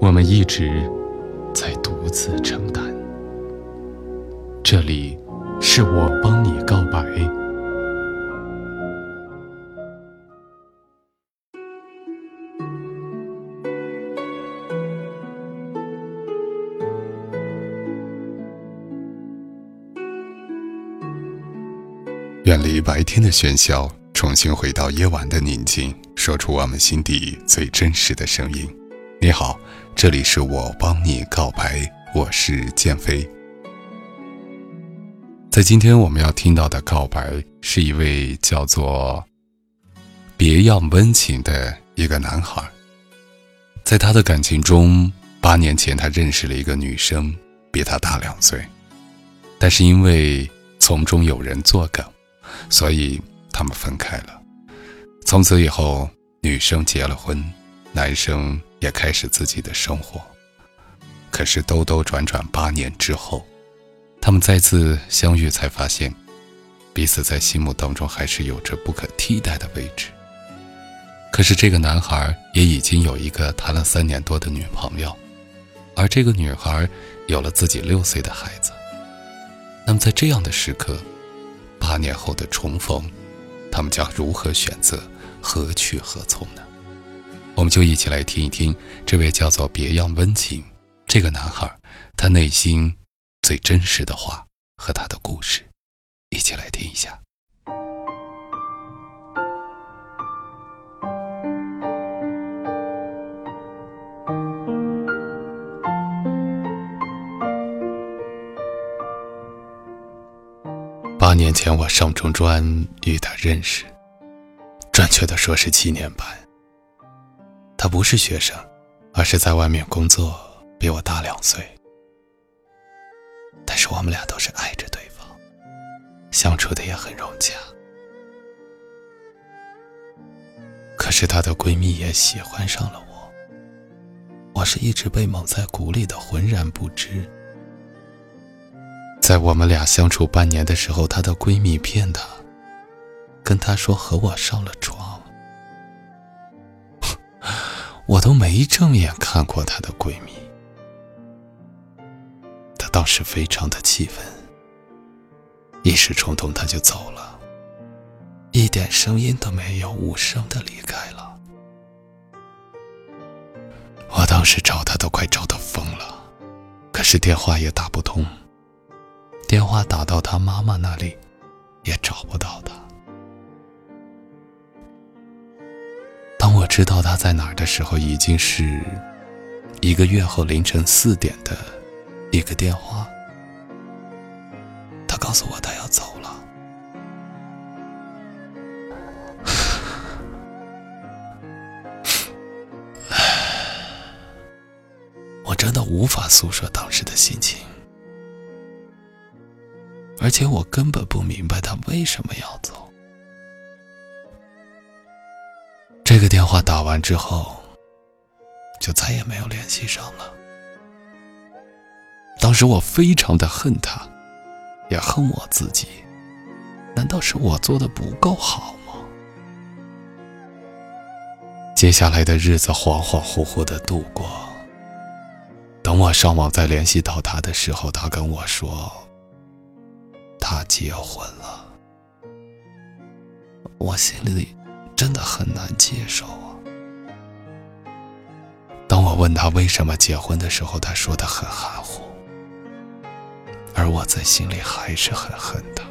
我们一直在独自承担。这里是我帮你告白。远离白天的喧嚣，重新回到夜晚的宁静，说出我们心底最真实的声音。你好，这里是我帮你告白，我是建飞。在今天我们要听到的告白，是一位叫做别样温情的一个男孩。在他的感情中，八年前他认识了一个女生，比他大两岁，但是因为从中有人作梗。所以他们分开了。从此以后，女生结了婚，男生也开始自己的生活。可是兜兜转转八年之后，他们再次相遇，才发现彼此在心目当中还是有着不可替代的位置。可是这个男孩也已经有一个谈了三年多的女朋友，而这个女孩有了自己六岁的孩子。那么在这样的时刻，八年后的重逢，他们将如何选择，何去何从呢？我们就一起来听一听这位叫做别样温情这个男孩，他内心最真实的话和他的故事，一起来听一下。八年前，我上中专与他认识，准确的说是七年半。他不是学生，而是在外面工作，比我大两岁。但是我们俩都是爱着对方，相处的也很融洽。可是她的闺蜜也喜欢上了我，我是一直被蒙在鼓里的，浑然不知。在我们俩相处半年的时候，她的闺蜜骗她，跟她说和我上了床。我都没正眼看过她的闺蜜，她当时非常的气愤，一时冲动，她就走了，一点声音都没有，无声的离开了。我当时找她都快找到疯了，可是电话也打不通。电话打到她妈妈那里，也找不到她。知道他在哪儿的时候，已经是一个月后凌晨四点的一个电话。他告诉我他要走了，我真的无法诉说当时的心情。而且我根本不明白他为什么要走。个电话打完之后，就再也没有联系上了。当时我非常的恨他，也恨我自己。难道是我做的不够好吗？接下来的日子恍恍惚惚的度过。等我上网再联系到他的时候，他跟我说。他结婚了，我心里真的很难接受啊。当我问他为什么结婚的时候，他说的很含糊，而我在心里还是很恨他，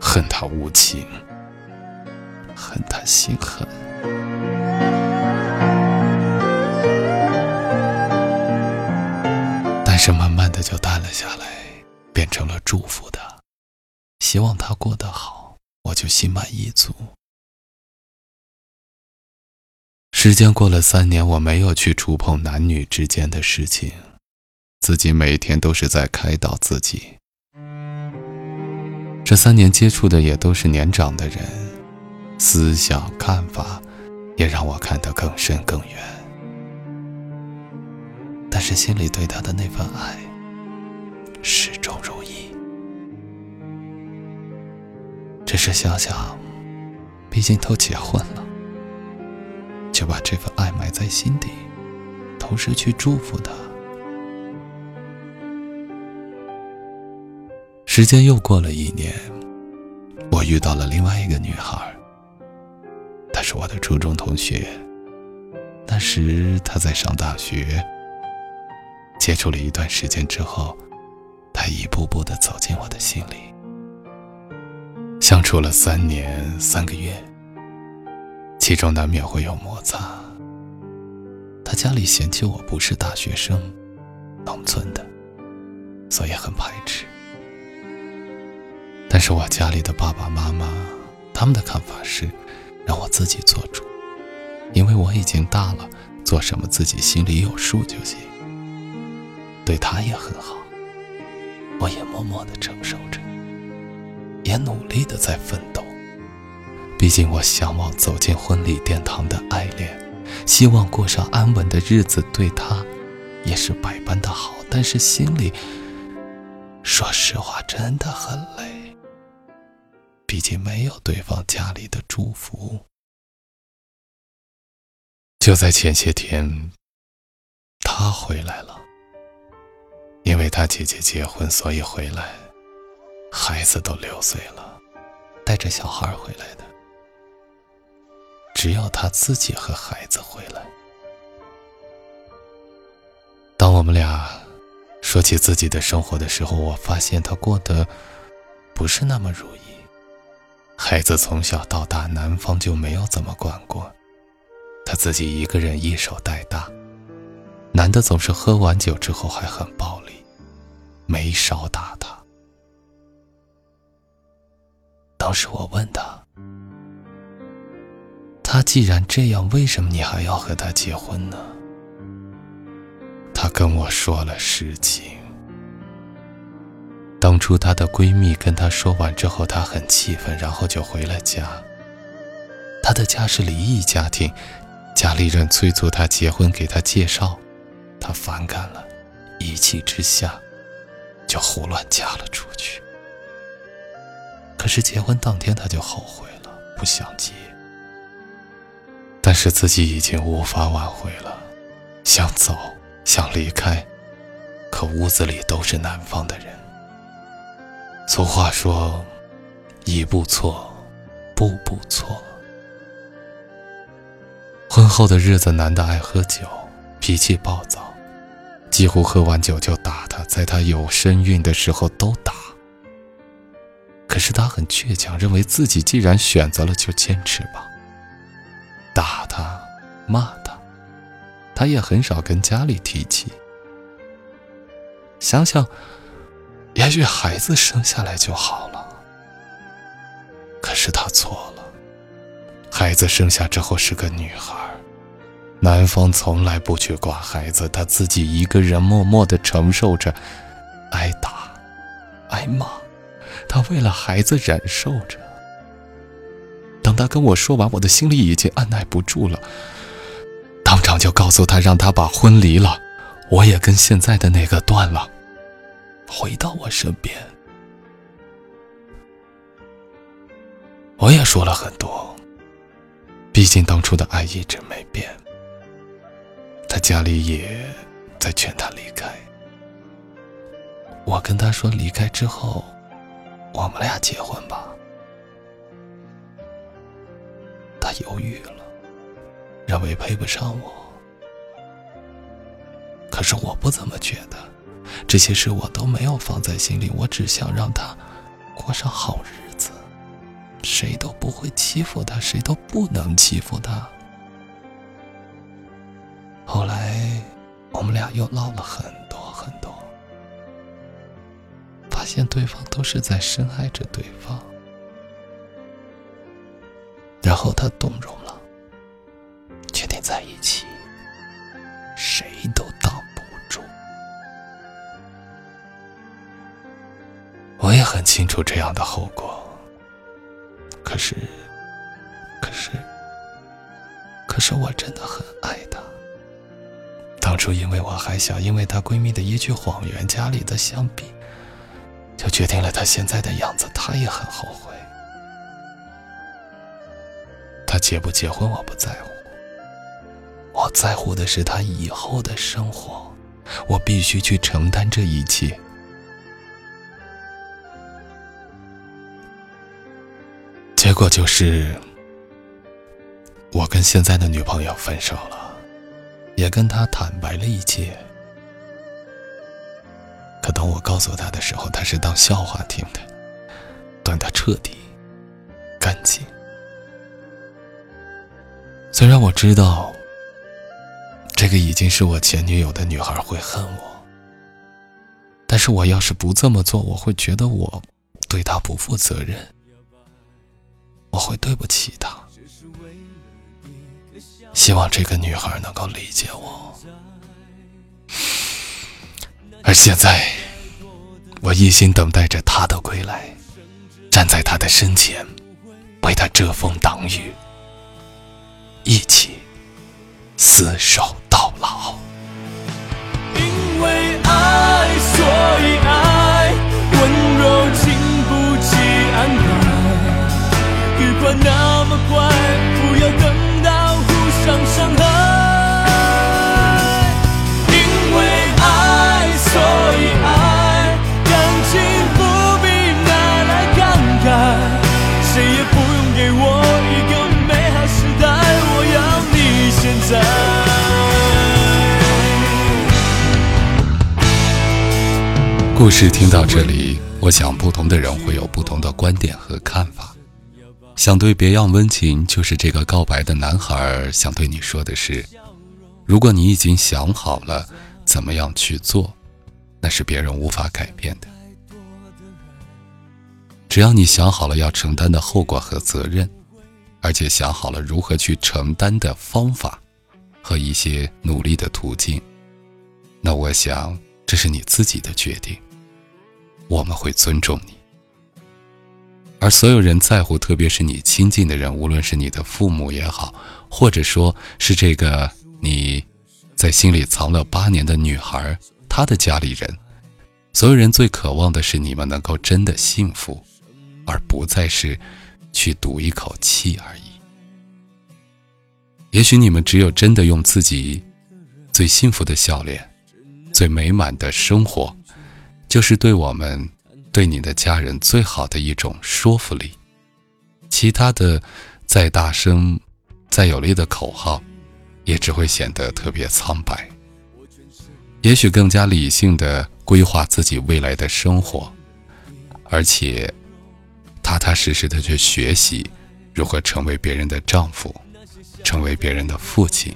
恨他无情，恨他心狠。但是慢慢的就淡了下来。变成了祝福他，希望他过得好，我就心满意足。时间过了三年，我没有去触碰男女之间的事情，自己每天都是在开导自己。这三年接触的也都是年长的人，思想看法也让我看得更深更远。但是心里对他的那份爱，始终如一。只是想想，毕竟都结婚了。就把这份爱埋在心底，同时去祝福他。时间又过了一年，我遇到了另外一个女孩，她是我的初中同学。那时她在上大学，接触了一段时间之后，她一步步的走进我的心里。相处了三年三个月。其中难免会有摩擦。他家里嫌弃我不是大学生，农村的，所以很排斥。但是我家里的爸爸妈妈，他们的看法是，让我自己做主，因为我已经大了，做什么自己心里有数就行。对他也很好，我也默默的承受着，也努力的在奋斗。毕竟，我向往走进婚礼殿堂的爱恋，希望过上安稳的日子，对他也是百般的好。但是心里，说实话，真的很累。毕竟没有对方家里的祝福。就在前些天，他回来了，因为他姐姐结婚，所以回来，孩子都六岁了，带着小孩回来的。只要他自己和孩子回来。当我们俩说起自己的生活的时候，我发现他过得不是那么如意。孩子从小到大，男方就没有怎么管过，他自己一个人一手带大。男的总是喝完酒之后还很暴力，没少打他。当时我问他。他既然这样，为什么你还要和他结婚呢？他跟我说了实情。当初她的闺蜜跟她说完之后，她很气愤，然后就回了家。她的家是离异家庭，家里人催促她结婚，给她介绍，她反感了，一气之下，就胡乱嫁了出去。可是结婚当天，她就后悔了，不想结。但是自己已经无法挽回了，想走，想离开，可屋子里都是南方的人。俗话说：“一步错，步步错。”婚后的日子，男的爱喝酒，脾气暴躁，几乎喝完酒就打他，在他有身孕的时候都打。可是他很倔强，认为自己既然选择了，就坚持吧。打他，骂他，他也很少跟家里提起。想想，也许孩子生下来就好了。可是他错了，孩子生下之后是个女孩，男方从来不去管孩子，他自己一个人默默的承受着挨打、挨骂，他为了孩子忍受着。等他跟我说完，我的心里已经按耐不住了，当场就告诉他，让他把婚离了，我也跟现在的那个断了，回到我身边。我也说了很多，毕竟当初的爱一直没变。他家里也在劝他离开，我跟他说，离开之后，我们俩结婚吧。他犹豫了，认为配不上我。可是我不怎么觉得，这些事我都没有放在心里。我只想让他过上好日子，谁都不会欺负他，谁都不能欺负他。后来我们俩又唠了很多很多，发现对方都是在深爱着对方。后他动容了，决定在一起，谁都挡不住。我也很清楚这样的后果，可是，可是，可是我真的很爱他。当初因为我还小，因为她闺蜜的一句谎言，家里的相比，就决定了她现在的样子。她也很后悔。结不结婚我不在乎，我在乎的是他以后的生活，我必须去承担这一切。结果就是，我跟现在的女朋友分手了，也跟她坦白了一切。可当我告诉她的时候，她是当笑话听的，断得彻底、干净。虽然我知道，这个已经是我前女友的女孩会恨我，但是我要是不这么做，我会觉得我对她不负责任。我会对不起她，希望这个女孩能够理解我。而现在，我一心等待着她的归来，站在她的身前，为她遮风挡雨，一起厮守到老。故事听到这里，我想不同的人会有不同的观点和看法。想对别样温情，就是这个告白的男孩想对你说的是：如果你已经想好了怎么样去做，那是别人无法改变的。只要你想好了要承担的后果和责任，而且想好了如何去承担的方法和一些努力的途径，那我想这是你自己的决定，我们会尊重你。而所有人在乎，特别是你亲近的人，无论是你的父母也好，或者说是这个你在心里藏了八年的女孩，她的家里人，所有人最渴望的是你们能够真的幸福，而不再是去赌一口气而已。也许你们只有真的用自己最幸福的笑脸、最美满的生活，就是对我们。对你的家人最好的一种说服力，其他的再大声、再有力的口号，也只会显得特别苍白。也许更加理性的规划自己未来的生活，而且踏踏实实的去学习如何成为别人的丈夫，成为别人的父亲。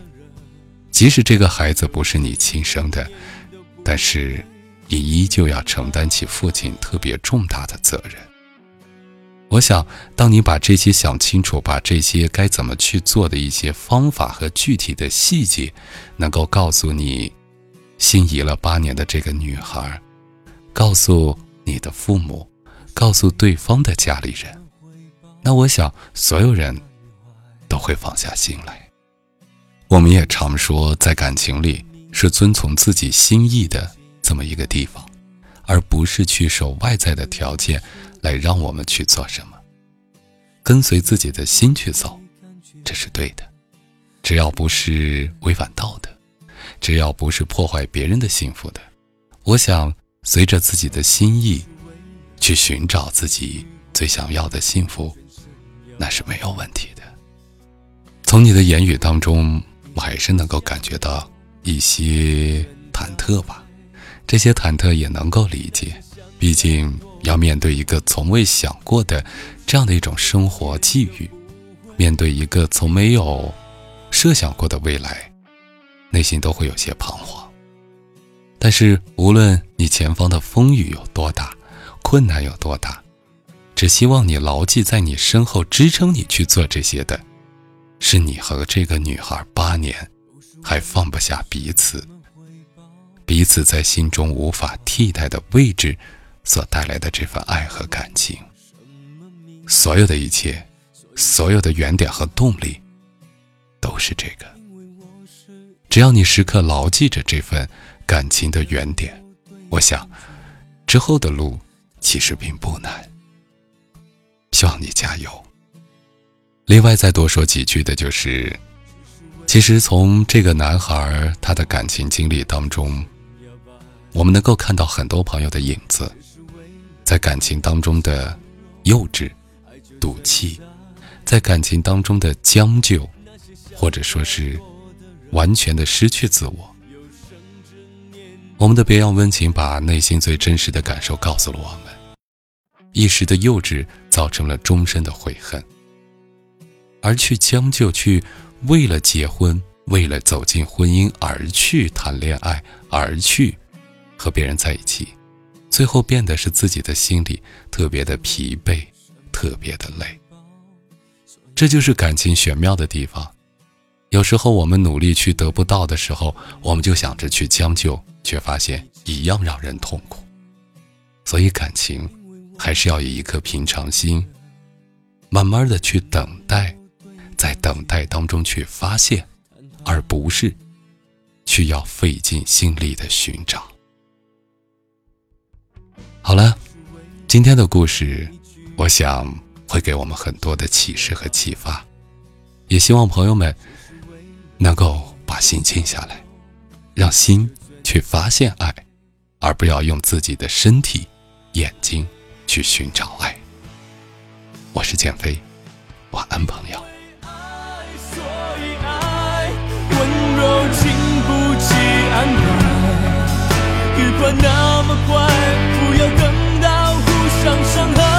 即使这个孩子不是你亲生的，但是。你依旧要承担起父亲特别重大的责任。我想，当你把这些想清楚，把这些该怎么去做的一些方法和具体的细节，能够告诉你心仪了八年的这个女孩，告诉你的父母，告诉对方的家里人，那我想，所有人都会放下心来。我们也常说，在感情里是遵从自己心意的。这么一个地方，而不是去受外在的条件来让我们去做什么，跟随自己的心去走，这是对的。只要不是违反道德，只要不是破坏别人的幸福的，我想随着自己的心意去寻找自己最想要的幸福，那是没有问题的。从你的言语当中，我还是能够感觉到一些忐忑吧。这些忐忑也能够理解，毕竟要面对一个从未想过的这样的一种生活际遇，面对一个从没有设想过的未来，内心都会有些彷徨。但是无论你前方的风雨有多大，困难有多大，只希望你牢记，在你身后支撑你去做这些的，是你和这个女孩八年还放不下彼此。彼此在心中无法替代的位置所带来的这份爱和感情。所有的一切，所有的原点和动力，都是这个。只要你时刻牢记着这份感情的原点，我想，之后的路其实并不难。希望你加油。另外，再多说几句的就是，其实从这个男孩他的感情经历当中，我们能够看到很多朋友的影子，在感情当中的幼稚、赌气，在感情当中的将就，或者说是。完全的失去自我。我们的别样温情，把内心最真实的感受告诉了我们。一时的幼稚，造成了终身的悔恨。而去将就，去为了结婚，为了走进婚姻而去谈恋爱，而去和别人在一起，最后变得是自己的心里特别的疲惫，特别的累。这就是感情玄妙的地方。有时候我们努力去得不到的时候，我们就想着去将就，却发现一样让人痛苦。所以感情还是要以一颗平常心，慢慢的去等待，在等待当中去发现，而不是去要费尽心力的寻找。好了，今天的故事，我想会给我们很多的启示和启发，也希望朋友们。能够把心静下来，让心去发现爱，而不要用自己的身体、眼睛去寻找爱。我是减肥，晚安，朋友。别管那么快，不要等到互相伤害。